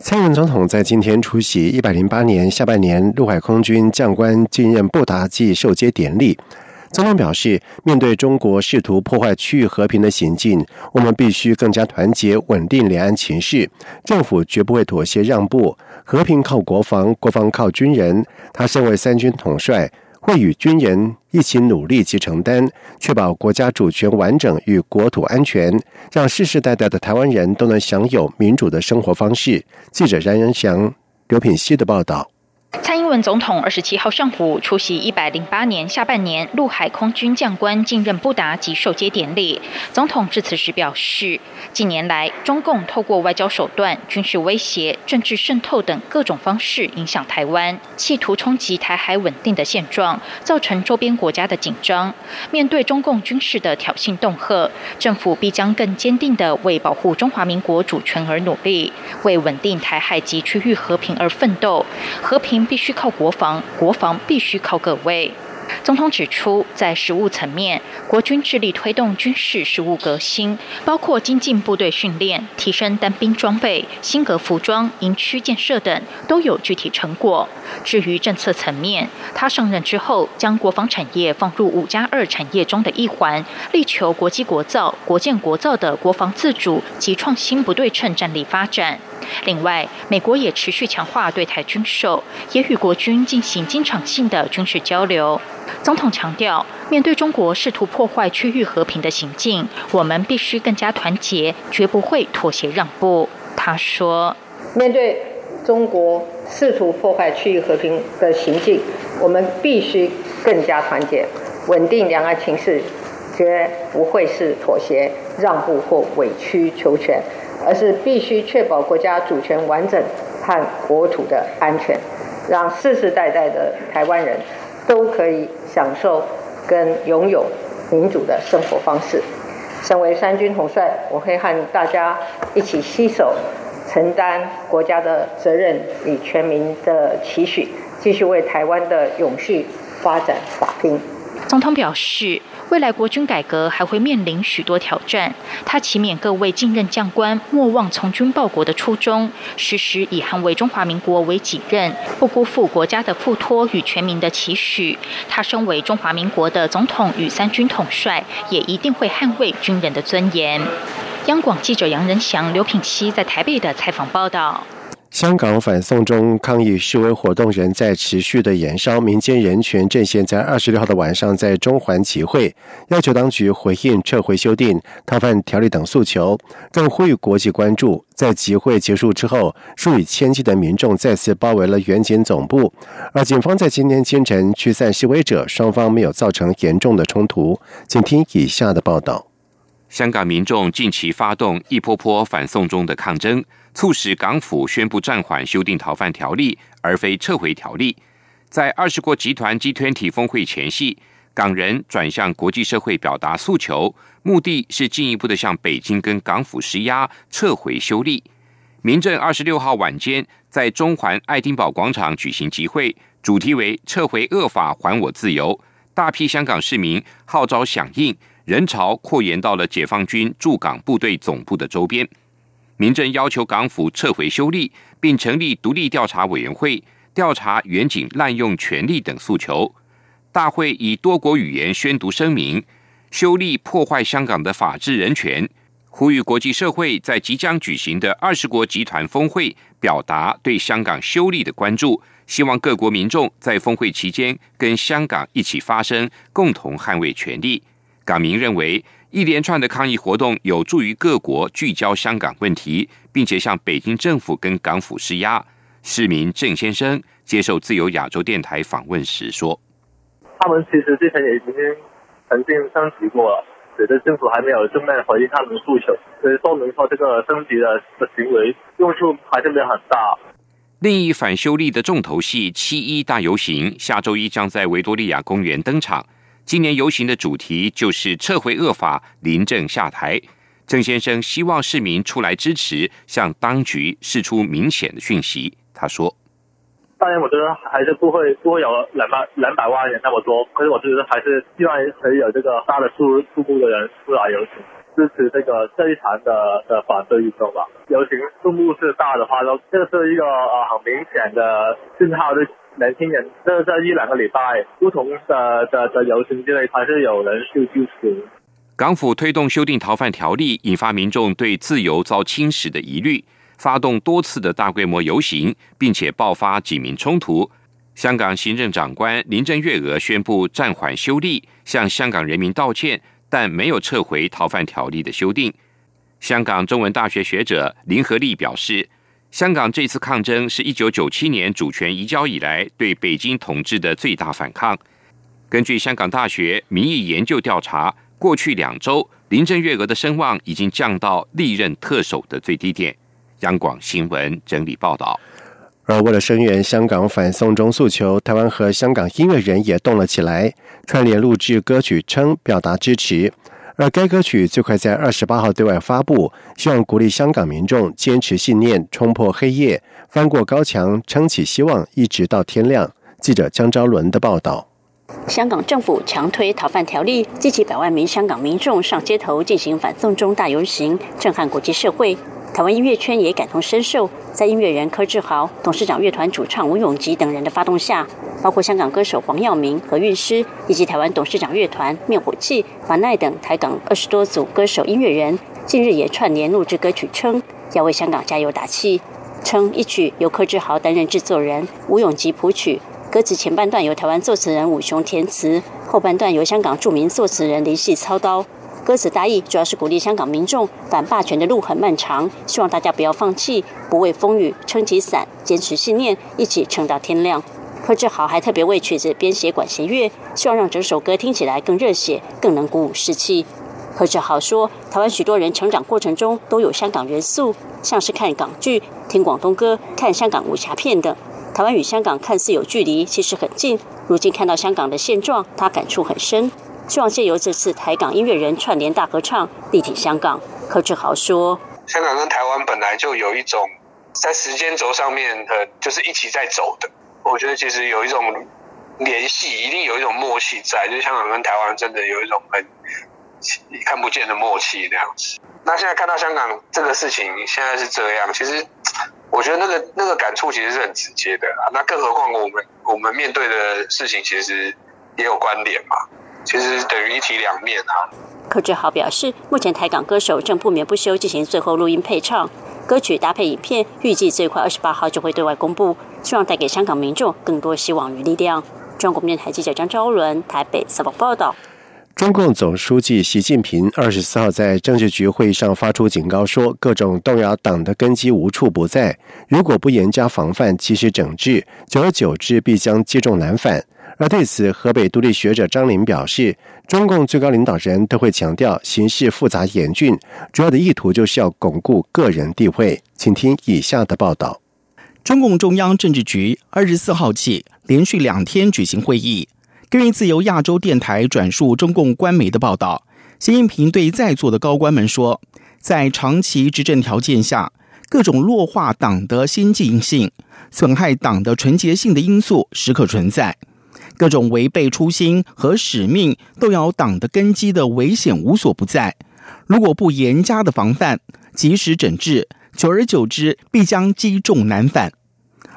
蔡英文总统在今天出席一百零八年下半年陆海空军将官进任布达暨授接典礼。总统表示，面对中国试图破坏区域和平的行径，我们必须更加团结，稳定两岸情势。政府绝不会妥协让步。和平靠国防，国防靠军人。他身为三军统帅。会与军人一起努力及承担，确保国家主权完整与国土安全，让世世代代的台湾人都能享有民主的生活方式。记者冉仁祥、刘品希的报道。文总统二十七号上午出席一百零八年下半年陆海空军将官进任布达及授接典礼。总统致辞时表示，近年来中共透过外交手段、军事威胁、政治渗透等各种方式影响台湾，企图冲击台海稳定的现状，造成周边国家的紧张。面对中共军事的挑衅恫吓，政府必将更坚定地为保护中华民国主权而努力，为稳定台海及区域和平而奋斗。和平。必须靠国防，国防必须靠各位。总统指出，在实务层面，国军致力推动军事实务革新，包括精进部队训练、提升单兵装备、新格服装、营区建设等，都有具体成果。至于政策层面，他上任之后，将国防产业放入五加二产业中的一环，力求国际国造、国建国造的国防自主及创新不对称战力发展。另外，美国也持续强化对台军售，也与国军进行经常性的军事交流。总统强调，面对中国试图破坏区域和平的行径，我们必须更加团结，绝不会妥协让步。他说：“面对中国试图破坏区域和平的行径，我们必须更加团结，稳定两岸情势，绝不会是妥协让步或委曲求全，而是必须确保国家主权完整和国土的安全，让世世代代的台湾人。”都可以享受跟拥有民主的生活方式。身为三军统帅，我会和大家一起携手，承担国家的责任与全民的期许，继续为台湾的永续发展打拼。总统表示。未来国军改革还会面临许多挑战，他祈勉各位进任将官莫忘从军报国的初衷，时时以捍卫中华民国为己任，不辜负国家的付托与全民的期许。他身为中华民国的总统与三军统帅，也一定会捍卫军人的尊严。央广记者杨仁祥、刘品熙在台北的采访报道。香港反送中抗议示威活动仍在持续的燃烧，民间人权阵线在二十六号的晚上在中环集会，要求当局回应撤回修订逃犯条例等诉求，更呼吁国际关注。在集会结束之后，数以千计的民众再次包围了原警总部，而警方在今天清晨驱散示威者，双方没有造成严重的冲突。请听以下的报道：香港民众近期发动一波波反送中的抗争。促使港府宣布暂缓修订逃犯条例，而非撤回条例。在二十国集团 G20 峰会前夕，港人转向国际社会表达诉求，目的是进一步的向北京跟港府施压，撤回修例。民政二十六号晚间在中环爱丁堡广场举行集会，主题为“撤回恶法，还我自由”。大批香港市民号召响应，人潮扩延到了解放军驻港部队总部的周边。民政要求港府撤回修例，并成立独立调查委员会调查远景滥用权力等诉求。大会以多国语言宣读声明，修例破坏香港的法治人权，呼吁国际社会在即将举行的二十国集团峰会表达对香港修例的关注。希望各国民众在峰会期间跟香港一起发声，共同捍卫权利。港民认为。一连串的抗议活动有助于各国聚焦香港问题，并且向北京政府跟港府施压。市民郑先生接受自由亚洲电台访问时说：“他们其实之前也已经曾经升级过了，此，这政府还没有正面回应他们的诉求，所以说明说这个升级的的行为用处还是没有很大。另一反修例的重头戏七一大游行，下周一将在维多利亚公园登场。今年游行的主题就是撤回恶法，临政下台。郑先生希望市民出来支持，向当局释出明显的讯息。他说。当然，我觉得还是不会不会有两百两百万人那么多，可是我觉得还是希望可以有这个大的数数目的人出来游行，支持这个这一场的的反对运动吧。游行数目是大的话，都这是一个呃很明显的信号，对年轻人。这这一两个礼拜，不同的的的游行之类，还是有人去支持。港府推动修订逃犯条例，引发民众对自由遭侵蚀的疑虑。发动多次的大规模游行，并且爆发警民冲突。香港行政长官林郑月娥宣布暂缓修例，向香港人民道歉，但没有撤回逃犯条例的修订。香港中文大学学者林和利表示，香港这次抗争是一九九七年主权移交以来对北京统治的最大反抗。根据香港大学民意研究调查，过去两周林郑月娥的声望已经降到历任特首的最低点。央广新闻整理报道。而为了声援香港反送中诉求，台湾和香港音乐人也动了起来，串联录制歌曲，称表达支持。而该歌曲最快在二十八号对外发布，希望鼓励香港民众坚持信念，冲破黑夜，翻过高墙，撑起希望，一直到天亮。记者江昭伦的报道。香港政府强推逃犯条例，激起百万名香港民众上街头进行反送中大游行，震撼国际社会。台湾音乐圈也感同身受，在音乐人柯志豪、董事长乐团主唱吴永吉等人的发动下，包括香港歌手黄耀明、何韵诗，以及台湾董事长乐团灭火器、华奈等台港二十多组歌手音乐人，近日也串联录制歌曲，称要为香港加油打气。称一曲由柯志豪担任制作人，吴永吉谱曲，歌词前半段由台湾作词人武雄填词，后半段由香港著名作词人林夕操刀。歌词大意主要是鼓励香港民众反霸权的路很漫长，希望大家不要放弃，不畏风雨，撑起伞，坚持信念，一起撑到天亮。柯志豪还特别为曲子编写管弦乐，希望让整首歌听起来更热血，更能鼓舞士气。柯志豪说：“台湾许多人成长过程中都有香港元素，像是看港剧、听广东歌、看香港武侠片等。台湾与香港看似有距离，其实很近。如今看到香港的现状，他感触很深。”希望借由这次台港音乐人串联大合唱，力挺香港。柯志豪说：“香港跟台湾本来就有一种在时间轴上面，呃，就是一起在走的。我觉得其实有一种联系，一定有一种默契在。就香港跟台湾真的有一种很看不见的默契那样子。那现在看到香港这个事情现在是这样，其实我觉得那个那个感触其实是很直接的。那更何况我们我们面对的事情其实也有关联嘛。”其实等于一体两面啊。柯志豪表示，目前台港歌手正不眠不休进行最后录音配唱，歌曲搭配影片，预计最快二十八号就会对外公布，希望带给香港民众更多希望与力量。中国电台记者张昭伦台北采访报道。中共总书记习近平二十四号在政治局会议上发出警告，说各种动摇党的根基无处不在，如果不严加防范、及时整治，久而久之必将积重难返。而对此，河北独立学者张林表示，中共最高领导人都会强调形势复杂严峻，主要的意图就是要巩固个人地位。请听以下的报道：中共中央政治局二十四号起连续两天举行会议。根据自由亚洲电台转述中共官媒的报道，习近平对在座的高官们说，在长期执政条件下，各种弱化党的先进性、损害党的纯洁性的因素时刻存在。各种违背初心和使命、动摇党的根基的危险无所不在。如果不严加的防范、及时整治，久而久之必将积重难返。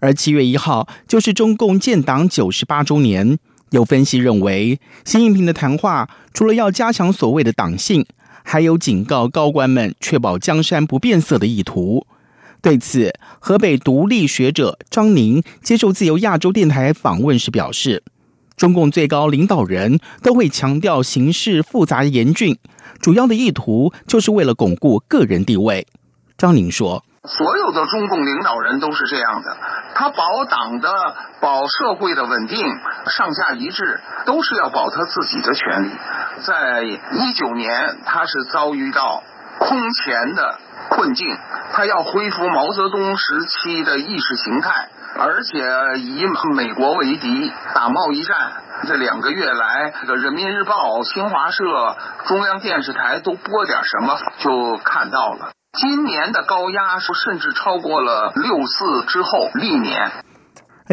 而七月一号就是中共建党九十八周年，有分析认为，习近平的谈话除了要加强所谓的党性，还有警告高官们确保江山不变色的意图。对此，河北独立学者张宁接受自由亚洲电台访问时表示。中共最高领导人都会强调形势复杂严峻，主要的意图就是为了巩固个人地位。张宁说：“所有的中共领导人都是这样的，他保党的、保社会的稳定，上下一致，都是要保他自己的权利。在一九年，他是遭遇到空前的困境，他要恢复毛泽东时期的意识形态，而且以美国为敌，打贸易战。这两个月来，这个人民日报、新华社、中央电视台都播点什么，就看到了。今年的高压甚至超过了六四之后历年。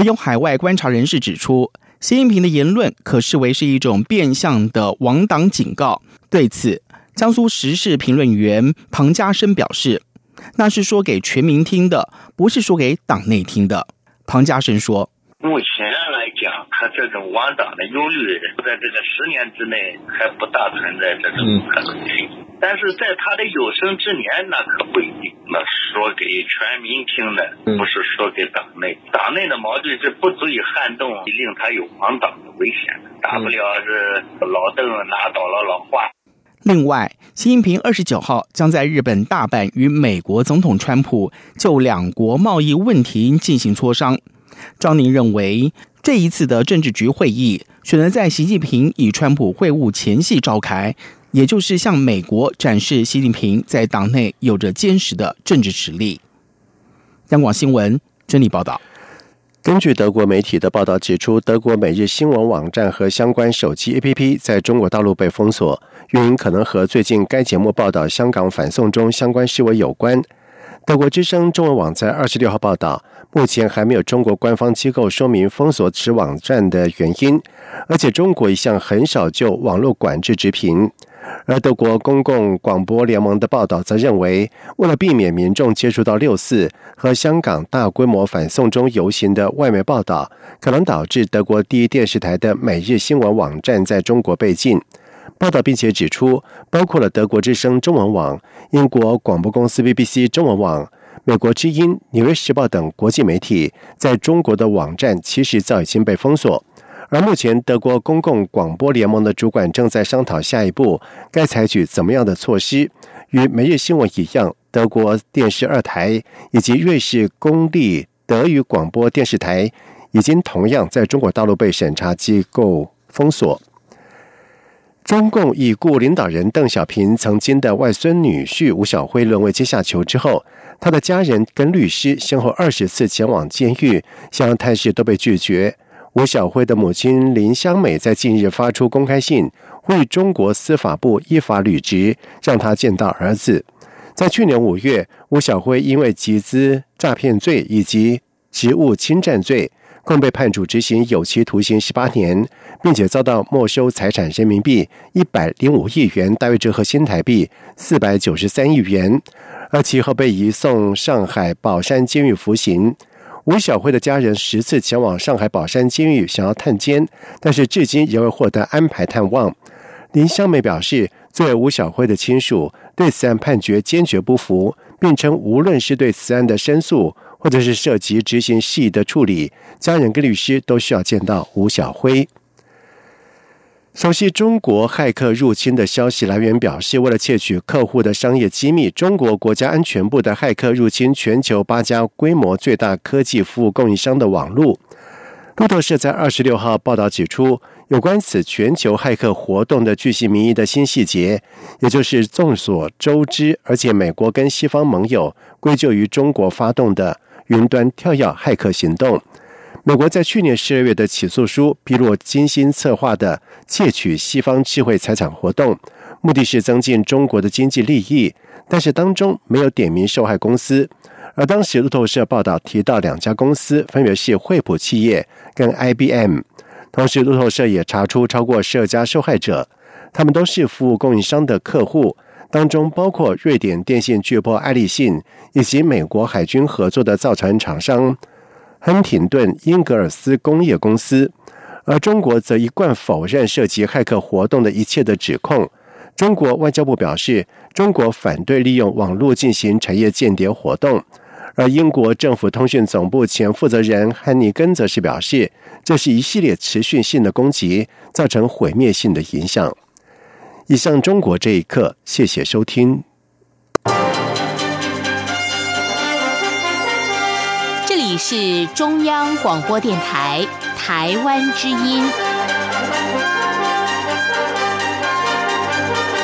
有海外观察人士指出，习近平的言论可视为是一种变相的亡党警告。对此，江苏时事评论员庞家生表示：“那是说给全民听的，不是说给党内听的。”庞家生说：“目前来讲，他这种亡党的忧虑，在这个十年之内还不大存在这种可能性。”但是在他的有生之年，那可不一定。那说给全民听的，不是说给党内。党内的矛盾是不足以撼动，令他有亡党的危险。大不了是老邓拿倒了老华。另外，习近平二十九号将在日本大阪与美国总统川普就两国贸易问题进行磋商。张宁认为，这一次的政治局会议选择在习近平与川普会晤前夕召开。也就是向美国展示习近平在党内有着坚实的政治实力。央广新闻整理报道。根据德国媒体的报道指出，德国每日新闻网站和相关手机 APP 在中国大陆被封锁，原因可能和最近该节目报道香港反送中相关事务有关。德国之声中文网在二十六号报道，目前还没有中国官方机构说明封锁此网站的原因，而且中国一向很少就网络管制直评。而德国公共广播联盟的报道则认为，为了避免民众接触到六四和香港大规模反送中游行的外媒报道，可能导致德国第一电视台的每日新闻网站在中国被禁。报道并且指出，包括了德国之声中文网、英国广播公司 BBC 中文网、美国之音、纽约时报等国际媒体在中国的网站，其实早已经被封锁。而目前，德国公共广播联盟的主管正在商讨下一步该采取怎么样的措施。与每日新闻一样，德国电视二台以及瑞士公立德语广播电视台已经同样在中国大陆被审查机构封锁。中共已故领导人邓小平曾经的外孙女婿吴晓辉沦为阶下囚之后，他的家人跟律师先后二十次前往监狱，想要探视都被拒绝。吴小辉的母亲林香美在近日发出公开信，为中国司法部依法履职，让他见到儿子。在去年五月，吴小辉因为集资诈骗罪以及职务侵占罪，共被判处执行有期徒刑十八年，并且遭到没收财产人民币一百零五亿元，大约折合新台币四百九十三亿元，而其后被移送上海宝山监狱服刑。吴小辉的家人十次前往上海宝山监狱想要探监，但是至今仍未获得安排探望。林香梅表示，作为吴小辉的亲属，对此案判决坚决不服，并称无论是对此案的申诉，或者是涉及执行事宜的处理，家人跟律师都需要见到吴小辉。熟悉中国骇客入侵的消息来源表示，为了窃取客户的商业机密，中国国家安全部的骇客入侵全球八家规模最大科技服务供应商的网络。路透社在二十六号报道指出，有关此全球骇客活动的巨细民意的新细节，也就是众所周知，而且美国跟西方盟友归咎于中国发动的云端跳跃骇客行动。美国在去年十二月的起诉书披露精心策划的窃取西方智慧财产活动，目的是增进中国的经济利益，但是当中没有点名受害公司。而当时路透社报道提到两家公司，分别是惠普企业跟 IBM。同时，路透社也查出超过十二家受害者，他们都是服务供应商的客户，当中包括瑞典电信巨擘爱立信以及美国海军合作的造船厂商。亨廷顿英格尔斯工业公司，而中国则一贯否认涉及骇客活动的一切的指控。中国外交部表示，中国反对利用网络进行产业间谍活动。而英国政府通讯总部前负责人汉尼根则是表示，这是一系列持续性的攻击，造成毁灭性的影响。以上中国这一刻，谢谢收听。是中央广播电台台湾之音。